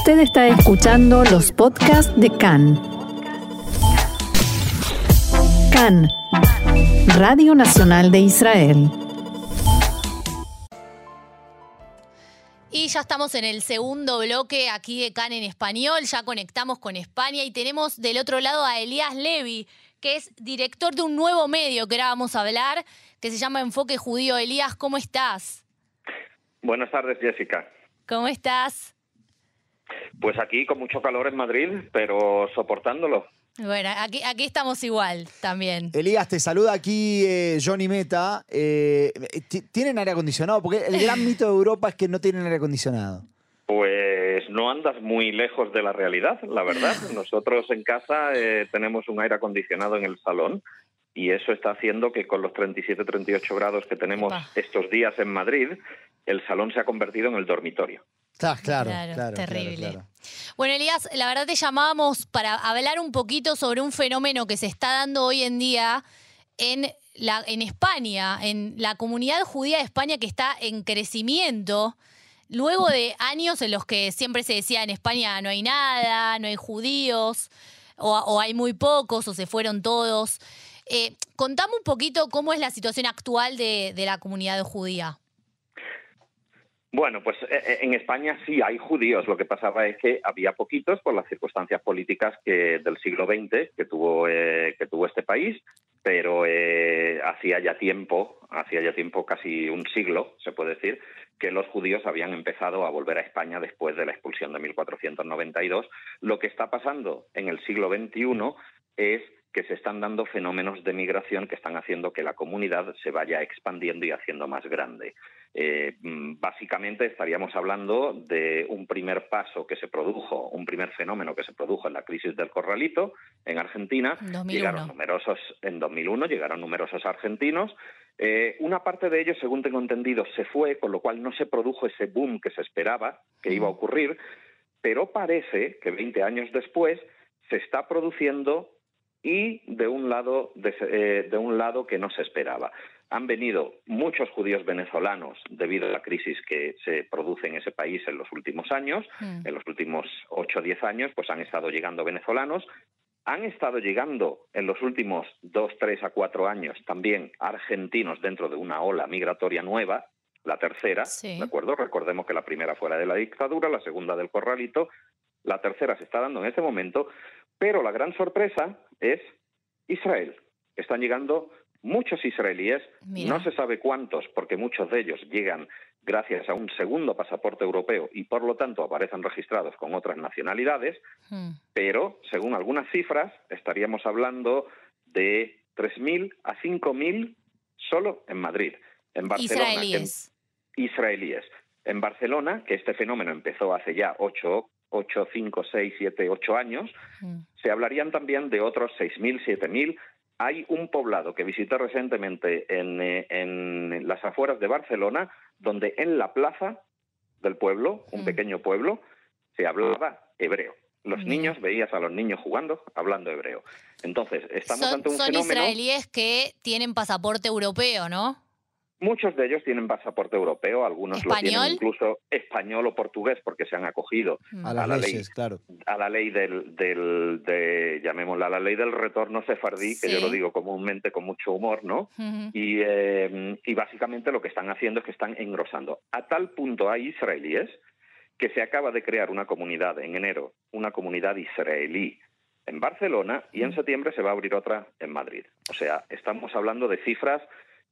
Usted está escuchando los podcasts de CAN. CAN, Radio Nacional de Israel. Y ya estamos en el segundo bloque aquí de CAN en español, ya conectamos con España y tenemos del otro lado a Elías Levy, que es director de un nuevo medio que ahora vamos a hablar, que se llama Enfoque Judío. Elías, ¿cómo estás? Buenas tardes, Jessica. ¿Cómo estás? Pues aquí con mucho calor en Madrid, pero soportándolo. Bueno, aquí, aquí estamos igual también. Elías, te saluda aquí eh, Johnny Meta. Eh, ¿Tienen aire acondicionado? Porque el gran mito de Europa es que no tienen aire acondicionado. Pues no andas muy lejos de la realidad, la verdad. Nosotros en casa eh, tenemos un aire acondicionado en el salón y eso está haciendo que con los 37-38 grados que tenemos estos días en Madrid, el salón se ha convertido en el dormitorio. Claro, claro, claro, terrible. Bueno, Elías, la verdad te llamábamos para hablar un poquito sobre un fenómeno que se está dando hoy en día en, la, en España, en la comunidad judía de España que está en crecimiento. Luego de años en los que siempre se decía en España no hay nada, no hay judíos, o, hay muy pocos, o se fueron todos. Eh, contame un poquito cómo es la situación actual de, de la comunidad judía. Bueno, pues eh, eh, en España sí hay judíos. Lo que pasaba es que había poquitos por las circunstancias políticas que del siglo XX que tuvo eh, que tuvo este país, pero hacía ya tiempo, hacía ya tiempo casi un siglo, se puede decir, que los judíos habían empezado a volver a España después de la expulsión de 1492. Lo que está pasando en el siglo XXI es que se están dando fenómenos de migración que están haciendo que la comunidad se vaya expandiendo y haciendo más grande. Eh, mm, básicamente estaríamos hablando de un primer paso que se produjo, un primer fenómeno que se produjo en la crisis del corralito en Argentina. Llegaron numerosos en 2001 llegaron numerosos argentinos. Eh, una parte de ellos, según tengo entendido, se fue, con lo cual no se produjo ese boom que se esperaba que iba a ocurrir, pero parece que 20 años después se está produciendo y de un lado de, eh, de un lado que no se esperaba han venido muchos judíos venezolanos debido a la crisis que se produce en ese país en los últimos años, hmm. en los últimos 8 o 10 años, pues han estado llegando venezolanos. Han estado llegando en los últimos 2, 3 a 4 años también argentinos dentro de una ola migratoria nueva, la tercera, ¿de acuerdo? Recordemos que la primera fue la de la dictadura, la segunda del corralito, la tercera se está dando en este momento, pero la gran sorpresa es Israel. Están llegando muchos israelíes, no se sabe cuántos, porque muchos de ellos llegan gracias a un segundo pasaporte europeo y por lo tanto aparecen registrados con otras nacionalidades, hmm. pero según algunas cifras estaríamos hablando de 3.000 a 5.000 solo en Madrid. En Barcelona, israelíes. En, israelíes. En Barcelona, que este fenómeno empezó hace ya 8, 8 5, 6, 7, 8 años, hmm. se hablarían también de otros 6.000, 7.000 hay un poblado que visité recientemente eh, en, las afueras de Barcelona, donde en la plaza del pueblo, un mm. pequeño pueblo, se hablaba hebreo. Los niños, veías a los niños jugando, hablando hebreo. Entonces, estamos ante un son israelíes que tienen pasaporte europeo, ¿no? Muchos de ellos tienen pasaporte europeo, algunos lo tienen incluso español o portugués porque se han acogido mm. a, la ley, claro. a la ley del, del de, llamémosla la ley del retorno sefardí, que yo lo digo comúnmente con mucho humor, ¿no? y, eh, y básicamente lo que están haciendo es que están engrosando. A tal punto hay israelíes que se acaba de crear una comunidad en enero, una comunidad israelí en Barcelona y en septiembre se va a abrir otra en Madrid. O sea, estamos hablando de cifras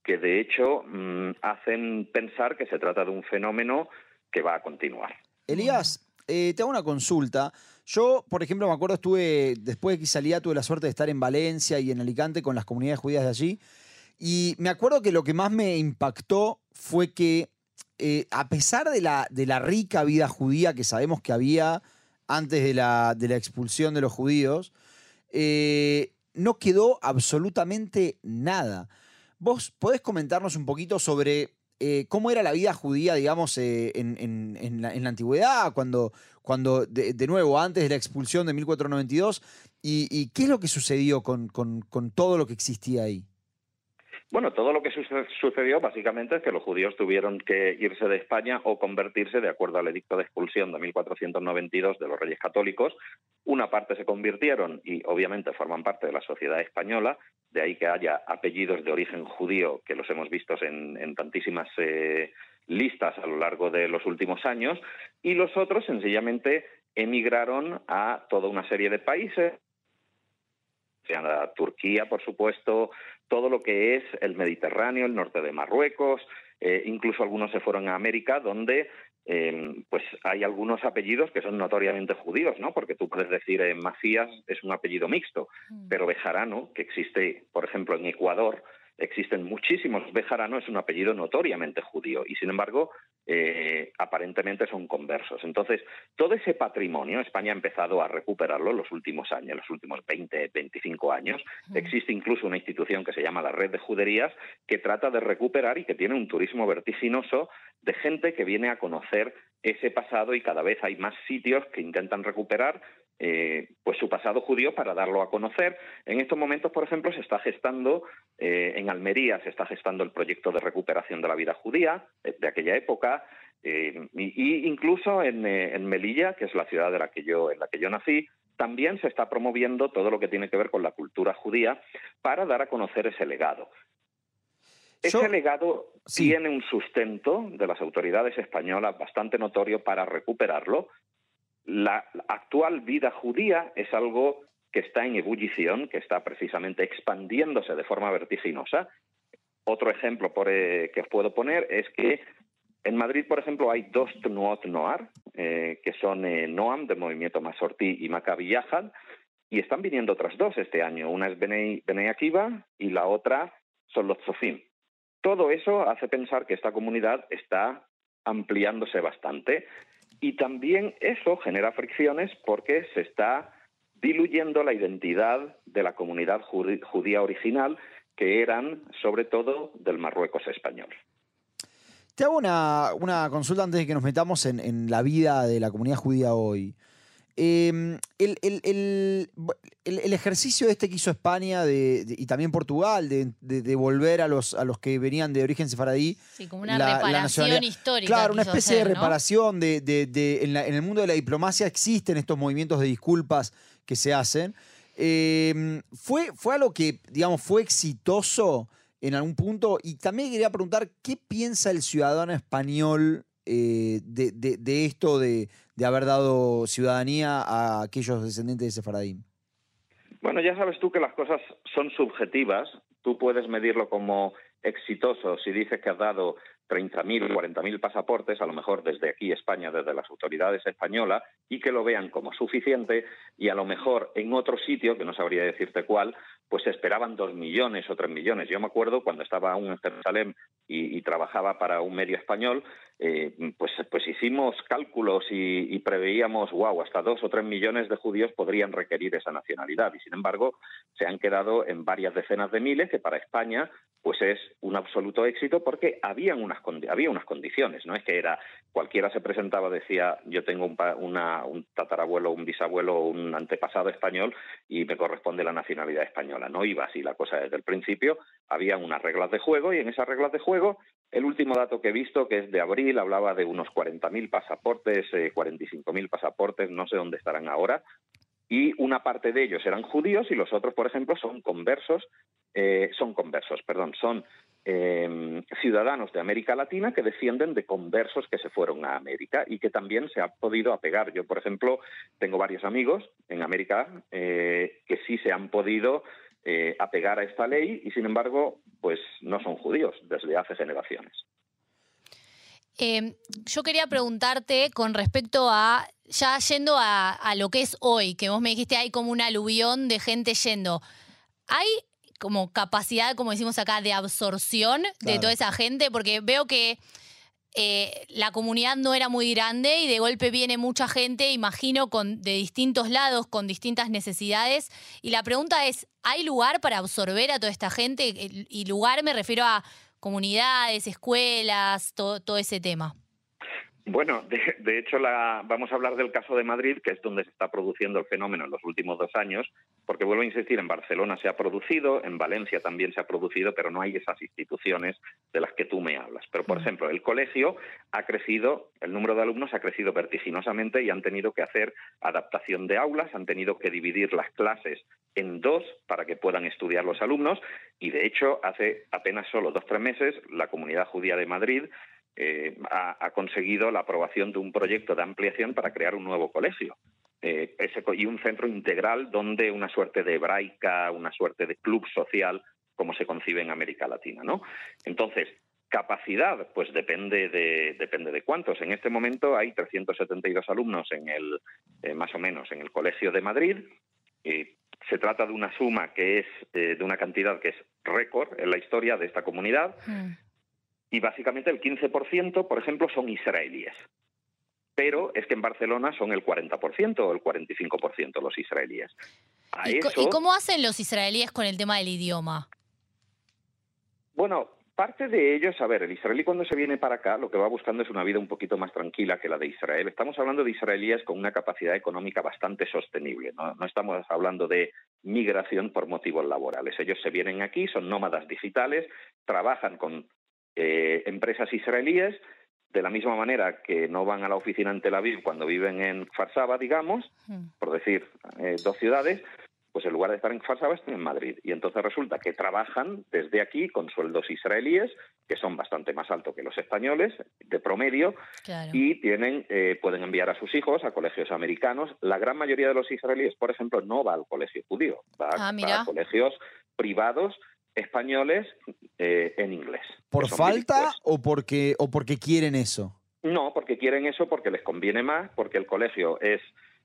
que de hecho mm, hacen pensar que se trata de un fenómeno que va a continuar. Elías, eh, te hago una consulta. Yo, por ejemplo, me acuerdo, estuve, después de que salía, tuve la suerte de estar en Valencia y en Alicante con las comunidades judías de allí. Y me acuerdo que lo que más me impactó fue que, eh, a pesar de la, de la rica vida judía que sabemos que había antes de la, de la expulsión de los judíos, eh, no quedó absolutamente nada. ¿Vos podés comentarnos un poquito sobre eh, cómo era la vida judía, digamos, eh, en, la, antigüedad, cuando, cuando de, nuevo, antes de la expulsión de 1492, y, qué es lo que sucedió con, todo lo que existía ahí? Bueno, todo lo que sucedió básicamente es que los judíos tuvieron que irse de España o convertirse de acuerdo al edicto de expulsión de 1492 de los Reyes Católicos. Una parte se convirtieron y obviamente forman parte de la sociedad española, de ahí que haya apellidos de origen judío que los hemos visto en, tantísimas eh, listas a lo largo de los últimos años, y los otros sencillamente emigraron a toda una serie de países, a Turquía, por supuesto, todo lo que es el Mediterráneo, el norte de Marruecos, eh, incluso algunos se fueron a América, donde eh, pues hay algunos apellidos que son notoriamente judíos, ¿no? Porque tú puedes decir eh, Macías es un apellido mixto, mm. pero Bejarano, que existe, por ejemplo, en Ecuador, existen muchísimos. Bejarano es un apellido notoriamente judío y, sin embargo, eh, aparentemente son conversos. Entonces, todo ese patrimonio, España ha empezado a recuperarlo en los últimos años, los últimos 20, 25 años. Existe incluso una institución que se llama la Red de Juderías que trata de recuperar y que tiene un turismo vertiginoso de gente que viene a conocer ese pasado y cada vez hay más sitios que intentan recuperar eh, pues su pasado judío para darlo a conocer. En estos momentos, por ejemplo, se está gestando eh, en Almería se está gestando el proyecto de recuperación de la vida judía eh, de aquella época. y, incluso en, en, Melilla, que es la ciudad de la que yo, en la que yo nací, también se está promoviendo todo lo que tiene que ver con la cultura judía para dar a conocer ese legado. Ese legado tiene un sustento de las autoridades españolas bastante notorio para recuperarlo la actual vida judía es algo que está en ebullición, que está precisamente expandiéndose de forma vertiginosa. Otro ejemplo eh, que os puedo poner es que en Madrid, por ejemplo, hay dos Tnuot Noar, eh, que son eh, Noam, del movimiento Masorti, y Maccabi Yahad, y están viniendo otras dos este año. Una es Benei, Akiva y la otra son los Zofim. Todo eso hace pensar que esta comunidad está ampliándose bastante. Y también eso genera fricciones porque se está diluyendo la identidad de la comunidad judía original, que eran sobre todo del Marruecos español. Te hago una, consulta antes de que nos metamos en, la vida de la comunidad judía hoy. Em, el, ejercicio este que hizo España y también Portugal de, volver a los, a los que venían de origen sefaradí. Sí, como una reparación histórica. Claro, una especie de reparación. De, en, el mundo de la diplomacia existen estos movimientos de disculpas que se hacen. Em, ¿fue, ¿Fue algo que, digamos, fue exitoso en algún punto? Y también quería preguntar, ¿qué piensa el ciudadano español eh, de, esto de, haber dado ciudadanía a aquellos descendientes de Sefaradín? Bueno, ya sabes tú que las cosas son subjetivas. Tú puedes medirlo como exitoso si dices que has dado 30.000, 40.000 pasaportes, a lo mejor desde aquí España, desde las autoridades españolas, y que lo vean como suficiente, y a lo mejor en otro sitio, que no sabría decirte cuál, pues esperaban dos millones o tres millones. Yo me acuerdo cuando estaba aún en Jerusalén y, trabajaba para un medio español, eh, pues, pues hicimos cálculos y, y, preveíamos, wow, hasta dos o tres millones de judíos podrían requerir esa nacionalidad. Y sin embargo, se han quedado en varias decenas de miles, que para España pues es un absoluto éxito porque habían unas, había unas condiciones. No es que era cualquiera se presentaba, decía, yo tengo un, un tatarabuelo, un bisabuelo, un antepasado español y me corresponde la nacionalidad española. No iba así la cosa desde el principio. Había unas reglas de juego y en esas reglas de juego el último dato que he visto, que es de abril, hablaba de unos 40.000 pasaportes, eh, 45.000 pasaportes, no sé dónde estarán ahora, y una parte de ellos eran judíos y los otros, por ejemplo, son conversos, eh, son conversos, perdón, son eh, ciudadanos de América Latina que descienden de conversos que se fueron a América y que también se ha podido apegar. Yo, por ejemplo, tengo varios amigos en América eh, que sí se han podido apegar a esta ley y, sin embargo, pues no son judíos desde hace generaciones. Em, yo quería preguntarte con respecto a, ya yendo a, lo que es hoy, que vos me dijiste hay como un aluvión de gente yendo. ¿Hay como capacidad, como decimos acá, de absorción de toda esa gente? Porque veo que eh, la comunidad no era muy grande y de golpe viene mucha gente, imagino, con, de distintos lados, con distintas necesidades. Y la pregunta es, ¿hay lugar para absorber a toda esta gente? Y lugar me refiero a comunidades, escuelas, todo, ese tema? Bueno, de, hecho, la, vamos a hablar del caso de Madrid, que es donde se está produciendo el fenómeno en los últimos dos años, porque vuelvo a insistir, en Barcelona se ha producido, en Valencia también se ha producido, pero no hay esas instituciones de las que tú me hablas. Pero, por mm. ejemplo, el colegio ha crecido, el número de alumnos ha crecido vertiginosamente y han tenido que hacer adaptación de aulas, han tenido que dividir las clases en dos para que puedan estudiar los alumnos y, de hecho, hace apenas solo dos o tres meses, la comunidad judía de Madrid eh, ha, conseguido la aprobación de un proyecto de ampliación para crear un nuevo colegio. Eh, y un centro integral donde una suerte de hebraica, una suerte de club social, como se concibe en América Latina. ¿no? Entonces, capacidad, pues depende de, depende de cuántos. En este momento hay 372 alumnos en el, eh, más o menos, en el Colegio de Madrid. se trata de una suma que es de una cantidad que es récord en la historia de esta comunidad. Mm y básicamente el 15%, por ejemplo, son israelíes. Pero es que en Barcelona son el 40% o el 45% los israelíes. ¿Y, ¿Y cómo hacen los israelíes con el tema del idioma? Bueno, parte de ellos, a ver, el israelí cuando se viene para acá lo que va buscando es una vida un poquito más tranquila que la de Israel. Estamos hablando de israelíes con una capacidad económica bastante sostenible, no, no estamos hablando de migración por motivos laborales. Ellos se vienen aquí, son nómadas digitales, trabajan con eh, empresas israelíes, de la misma manera que no van a la oficina en Tel Aviv cuando viven en Farsaba, digamos, hmm. por decir eh, dos ciudades, pues en lugar de estar en Farsaba están en Madrid. Y entonces resulta que trabajan desde aquí con sueldos israelíes, que son bastante más altos que los españoles, de promedio, y tienen, eh, pueden enviar a sus hijos a colegios americanos. La gran mayoría de los israelíes, por ejemplo, no va al colegio judío, va ah, a colegios privados españoles eh, en inglés. ¿Por falta o porque, o porque quieren eso? No, porque quieren eso porque les conviene más, porque el colegio es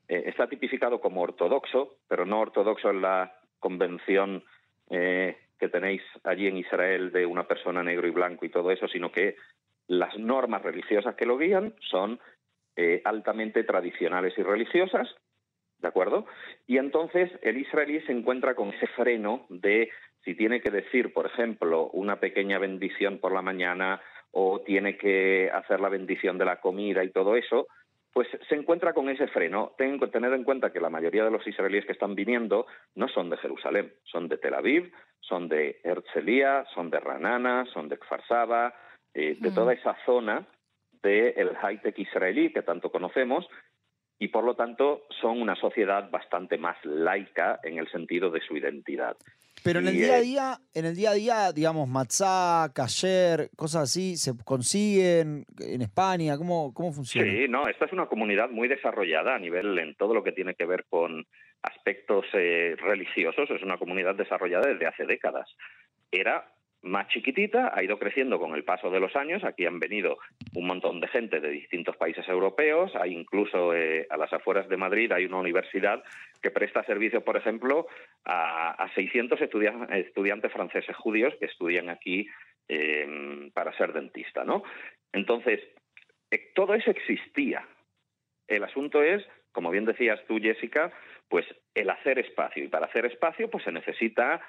eh, está tipificado como ortodoxo, pero no ortodoxo en la convención eh, que tenéis allí en Israel de una persona negro y blanco y todo eso, sino que las normas religiosas que lo guían son altamente tradicionales y religiosas, ¿de acuerdo? Y entonces el israelí se encuentra con ese freno de si tiene que decir, por ejemplo, una pequeña bendición por la mañana o tiene que hacer la bendición de la comida y todo eso, pues se encuentra con ese freno. Que tener en cuenta que la mayoría de los israelíes que están viniendo no son de Jerusalén, son de Tel Aviv, son de Herzliya, son de Ranana, son de Kfar Saba, eh, de toda esa zona del high-tech israelí que tanto conocemos, y por lo tanto son una sociedad bastante más laica en el sentido de su identidad. Pero en el día a día, en el día a día, digamos, matzá, kasher, cosas así, ¿se consiguen en España? ¿Cómo, cómo funciona? Sí, no, esta es una comunidad muy desarrollada a nivel en todo lo que tiene que ver con aspectos eh, religiosos, es una comunidad desarrollada desde hace décadas. Era más chiquitita, ha ido creciendo con el paso de los años. Aquí han venido un montón de gente de distintos países europeos. Hay incluso eh, a las afueras de Madrid hay una universidad que presta servicio, por ejemplo, a, 600 estudiantes franceses judíos que estudian aquí eh, para ser dentista, ¿no? Entonces, eh, todo eso existía. El asunto es, como bien decías tú, Jessica, pues el hacer espacio. Y para hacer espacio, pues se necesita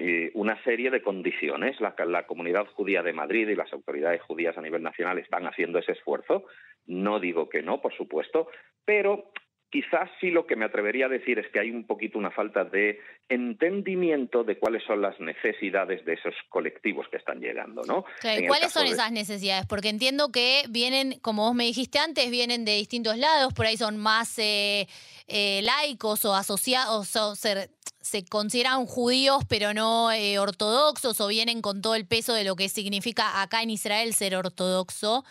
eh, una serie de condiciones. La, la, comunidad judía de Madrid y las autoridades judías a nivel nacional están haciendo ese esfuerzo. No digo que no, por supuesto, pero Quizás sí lo que me atrevería a decir es que hay un poquito una falta de entendimiento de cuáles son las necesidades de esos colectivos que están llegando, ¿no? ¿Cuáles son esas necesidades? Porque entiendo que vienen, como vos me dijiste antes, vienen de distintos lados, por ahí son más eh, eh, laicos o asociados, o se, consideran judíos pero no eh, ortodoxos, o vienen con todo el peso de lo que significa acá en Israel ser ortodoxo.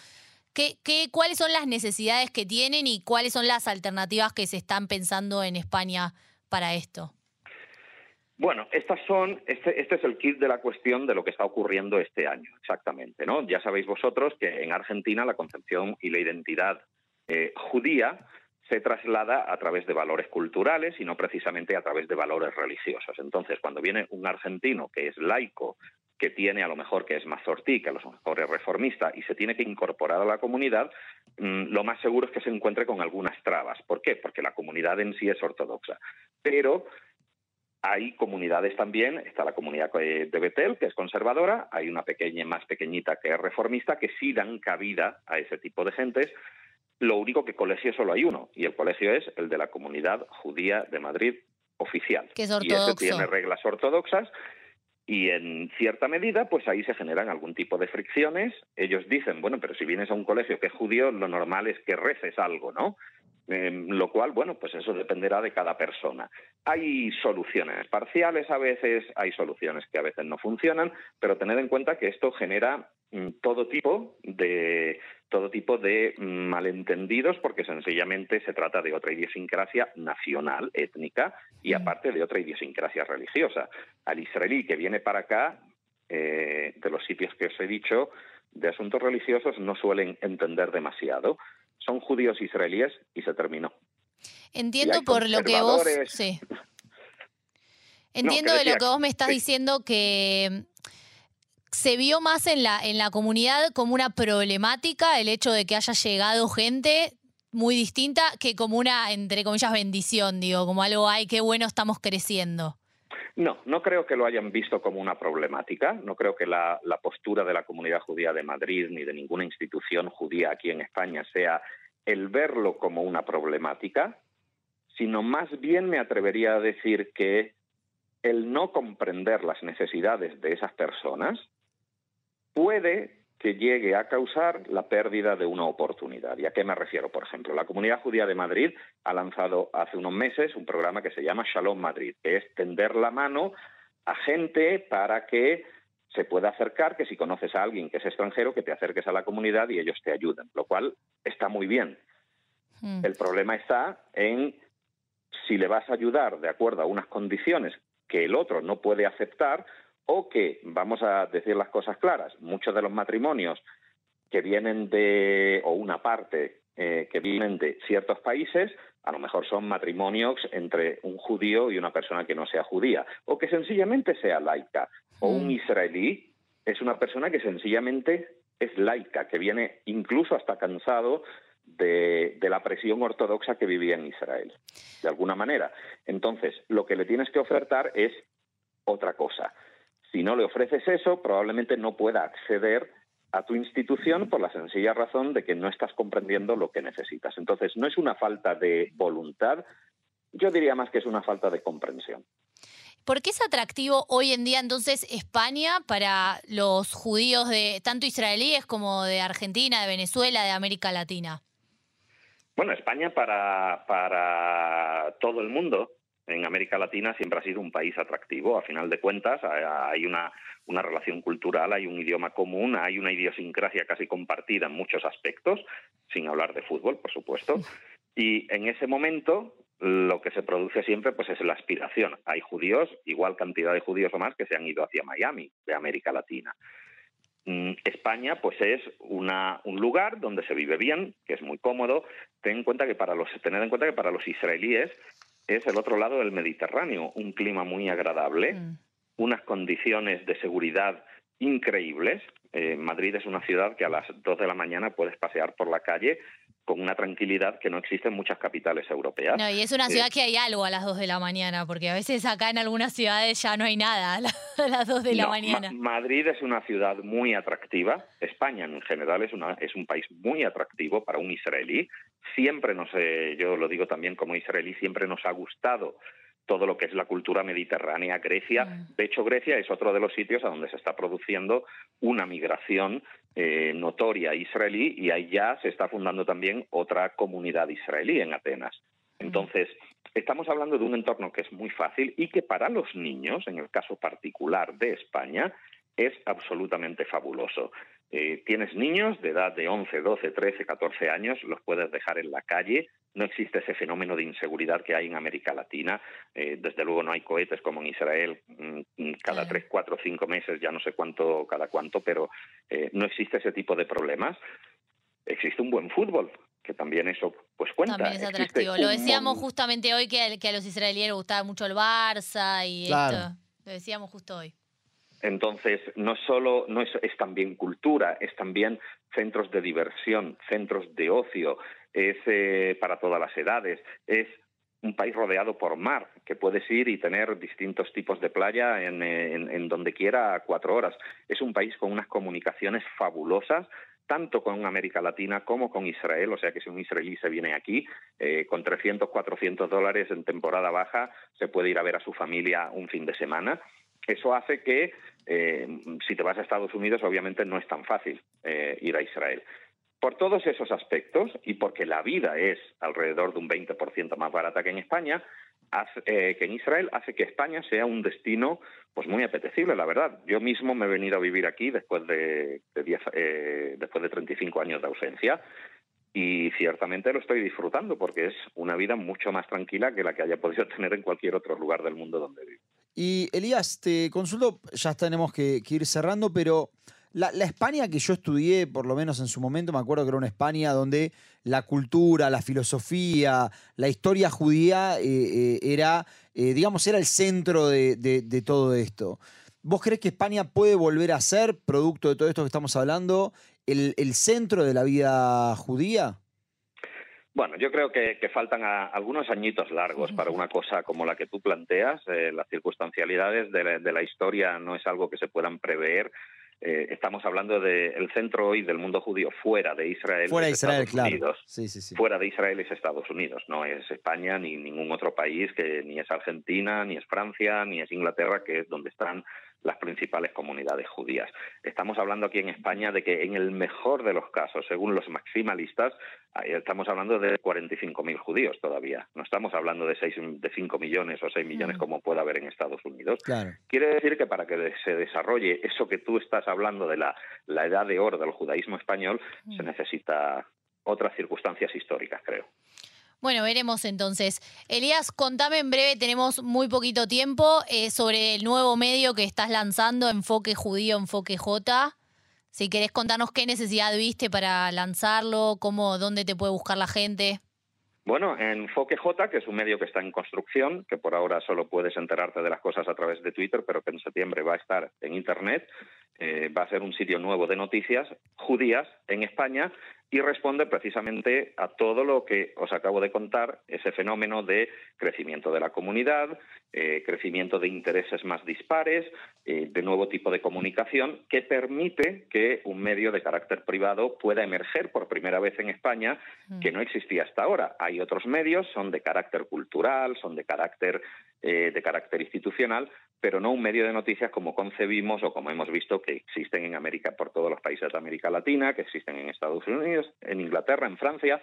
¿Qué, cuáles son las necesidades que tienen y cuáles son las alternativas que se están pensando en España para esto? Bueno, estas son, este, este, es el kit de la cuestión de lo que está ocurriendo este año, exactamente, ¿no? Ya sabéis vosotros que en Argentina la concepción y la identidad eh, judía se traslada a través de valores culturales y no precisamente a través de valores religiosos. Entonces, cuando viene un argentino que es laico, que tiene a lo mejor que es mazortí, que a lo mejor es reformista y se tiene que incorporar a la comunidad, mm, lo más seguro es que se encuentre con algunas trabas. ¿Por qué? Porque la comunidad en sí es ortodoxa. Pero hay comunidades también, está la comunidad de Betel, que es conservadora, hay una pequeña, más pequeñita que es reformista, que sí dan cabida a ese tipo de gentes, Lo único que colegio solo hay uno, y el colegio es el de la Comunidad Judía de Madrid oficial. Que es y ese ortodoxo. tiene reglas ortodoxas y en cierta medida, pues ahí se generan algún tipo de fricciones. Ellos dicen, bueno, pero si vienes a un colegio que es judío, lo normal es que reces algo, ¿no? Eh, lo cual, bueno, pues eso dependerá de cada persona. Hay soluciones parciales a veces, hay soluciones que a veces no funcionan, pero tened en cuenta que esto genera todo tipo de todo tipo de mm, malentendidos porque sencillamente se trata de otra idiosincrasia nacional, étnica y aparte de otra idiosincrasia religiosa. Al israelí que viene para acá, eh, de los sitios que os he dicho, de asuntos religiosos no suelen entender demasiado. Son judíos israelíes y se terminó. Entiendo por lo que vos. Sí. Entiendo de lo que vos me estás sí. diciendo que mm, se vio más en la, en la comunidad como una problemática el hecho de que haya llegado gente muy distinta que como una, entre comillas, bendición, digo, como algo, ay, qué bueno estamos creciendo. No, no creo que lo hayan visto como una problemática. No creo que la, la postura de la comunidad judía de Madrid ni de ninguna institución judía aquí en España sea el verlo como una problemática, sino más bien me atrevería a decir que el no comprender las necesidades de esas personas puede que llegue a causar la pérdida de una oportunidad. ¿Y a qué me refiero? Por ejemplo, la Comunidad Judía de Madrid ha lanzado hace unos meses un programa que se llama Shalom Madrid, que es tender la mano a gente para que se pueda acercar, que si conoces a alguien que es extranjero, que te acerques a la comunidad y ellos te ayuden, lo cual está muy bien. Mm. El problema está en si le vas a ayudar de acuerdo a unas condiciones que el otro no puede aceptar o que, vamos a decir las cosas claras, muchos de los matrimonios que vienen de, o una parte eh, que vienen de ciertos países, a lo mejor son matrimonios entre un judío y una persona que no sea judía, o que sencillamente sea laica, o un Mm. israelí es una persona que sencillamente es laica, que viene incluso hasta cansado de, de la presión ortodoxa que vivía en Israel, de alguna manera. Entonces, lo que le tienes que ofertar es otra cosa. Si no le ofreces eso, probablemente no pueda acceder a tu institución por la sencilla razón de que no estás comprendiendo lo que necesitas. Entonces, no es una falta de voluntad, yo diría más que es una falta de comprensión. ¿Por qué es atractivo hoy en día entonces España para los judíos de tanto israelíes como de Argentina, de Venezuela, de América Latina? Bueno, España para, para todo el mundo en América Latina siempre ha sido un país atractivo. A final de cuentas, ha- hay una, una relación cultural, hay un idioma común, hay una idiosincrasia casi compartida en muchos aspectos, sin hablar de fútbol, por supuesto. Y en ese momento lo que se produce siempre pues es la aspiración. Hay judíos, igual cantidad de judíos o más, que se han ido hacia Miami, de América Latina. Mm, España, pues es una, un lugar donde se vive bien, que es muy cómodo. Ten en cuenta que para los, tened en cuenta que para los israelíes es el otro lado del Mediterráneo, un clima muy agradable, Mm. unas condiciones de seguridad increíbles. Eh, Madrid es una ciudad que a las 2 de la mañana puedes pasear por la calle con una tranquilidad que no existe en muchas capitales europeas. No, y es una Sí. ciudad que hay algo a las 2 de la mañana, porque a veces acá en algunas ciudades ya no hay nada a la- a las 2 de la No, mañana. Ma- Madrid es una ciudad muy atractiva. España en general es, una, es un país muy atractivo para un israelí. Siempre nos, eh, yo lo digo también como israelí, siempre nos ha gustado todo lo que es la cultura mediterránea, Grecia. Mm. De hecho, Grecia es otro de los sitios a donde se está produciendo una migración eh, notoria israelí y ahí ya se está fundando también otra comunidad israelí en Atenas. Entonces, estamos hablando de un entorno que es muy fácil y que para los niños, en el caso particular de España, es absolutamente fabuloso. Eh, tienes niños de edad de 11, 12, 13, 14 años, los puedes dejar en la calle, no existe ese fenómeno de inseguridad que hay en América Latina, Eh, desde luego no hay cohetes como en Israel mm, cada tres, cuatro, cinco meses, ya no sé cuánto, cada cuánto, pero eh, no existe ese tipo de problemas. Existe un buen fútbol, que también eso pues cuenta. También es Existe atractivo. Lo decíamos mon- justamente hoy que, que a los israelíes les gustaba mucho el Barça y Claro. esto. Lo decíamos justo hoy. Entonces, no solo, no es, es también cultura, es también centros de diversión, centros de ocio, es eh, para todas las edades, es un país rodeado por mar, que puedes ir y tener distintos tipos de playa en, eh, en- en donde quiera a cuatro horas. Es un país con unas comunicaciones fabulosas, tanto con América Latina como con Israel, o sea que si un israelí se viene aquí, eh, con 300, 400 dólares en temporada baja, se puede ir a ver a su familia un fin de semana. Eso hace que, eh, si te vas a Estados Unidos, obviamente no es tan fácil eh, ir a Israel. Por todos esos aspectos y porque la vida es alrededor de un 20% más barata que en España, que en Israel, hace que España sea un destino pues muy apetecible, la verdad. Yo mismo me he venido a vivir aquí después de, de después de 35 años de ausencia y ciertamente lo estoy disfrutando porque es una vida mucho más tranquila que la que haya podido tener en cualquier otro lugar del mundo donde vivo. Y Elías, te consulto, ya tenemos que, ir cerrando, pero la, España que yo estudié, por lo menos en su momento, me acuerdo que era una España donde la cultura, la filosofía, la historia judía eh, eh, era, eh, digamos, era el centro de, todo esto. ¿Vos crees que España puede volver a ser, producto de todo esto que estamos hablando, el, el centro de la vida judía? Bueno, yo creo que, faltan algunos añitos largos para una cosa como la que tú planteas. Eh, las circunstancialidades de la, historia no es algo que se puedan prever. Eh, estamos hablando del centro hoy del mundo judío fuera de Israel. Fuera de Israel, Estados Unidos. Fuera de Israel es Estados Unidos, no es España ni ningún otro país, que ni es Argentina, ni es Francia, ni es Inglaterra, que es donde están las principales comunidades judías. Estamos hablando aquí en España de que en el mejor de los casos, según los maximalistas, estamos hablando de 45.000 judíos todavía. No estamos hablando de, 6, de 5 millones o 6 millones mm. como puede haber en Estados Unidos. Quiere decir que para que se desarrolle eso que tú estás hablando de la, la edad de oro del judaísmo español, se mm. necesita otras circunstancias históricas, creo. Bueno, veremos entonces. Elías, contame en breve, tenemos muy poquito tiempo, eh, sobre el nuevo medio que estás lanzando, Enfoque Judío, Enfoque J. Si querés contarnos qué necesidad viste para lanzarlo, cómo, dónde te puede buscar la gente. Bueno, Enfoque J, que es un medio que está en construcción, que por ahora solo puedes enterarte de las cosas a través de Twitter, pero que en septiembre va a estar en Internet, eh, va a ser un sitio nuevo de noticias judías en España y responde precisamente a todo lo que os acabo de contar, ese fenómeno de crecimiento de la comunidad, eh, crecimiento de intereses más dispares, eh, de nuevo tipo de comunicación, que permite que un medio de carácter privado pueda emerger por primera vez en España, mm. que no existía hasta ahora. Hay otros medios, son de carácter cultural, son de carácter, eh, de carácter institucional, pero no un medio de noticias como concebimos o como hemos visto que existen en América por todos los países de América Latina, que existen en Estados En Inglaterra, en Francia.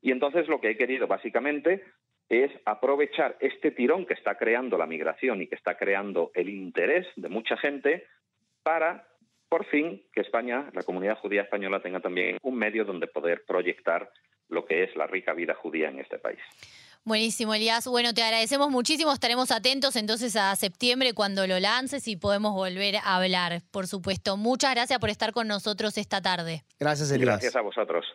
Y entonces lo que he querido básicamente es aprovechar este tirón que está creando la migración y que está creando el interés de mucha gente para, por fin, que España, la comunidad judía española, tenga también un medio donde poder proyectar lo que es la rica vida judía en este país. Buenísimo, Elías. Bueno, te agradecemos muchísimo. Estaremos atentos entonces a septiembre cuando lo lances y podemos volver a hablar, por supuesto. Muchas gracias por estar con nosotros esta tarde. Gracias, Elías. Gracias a vosotros.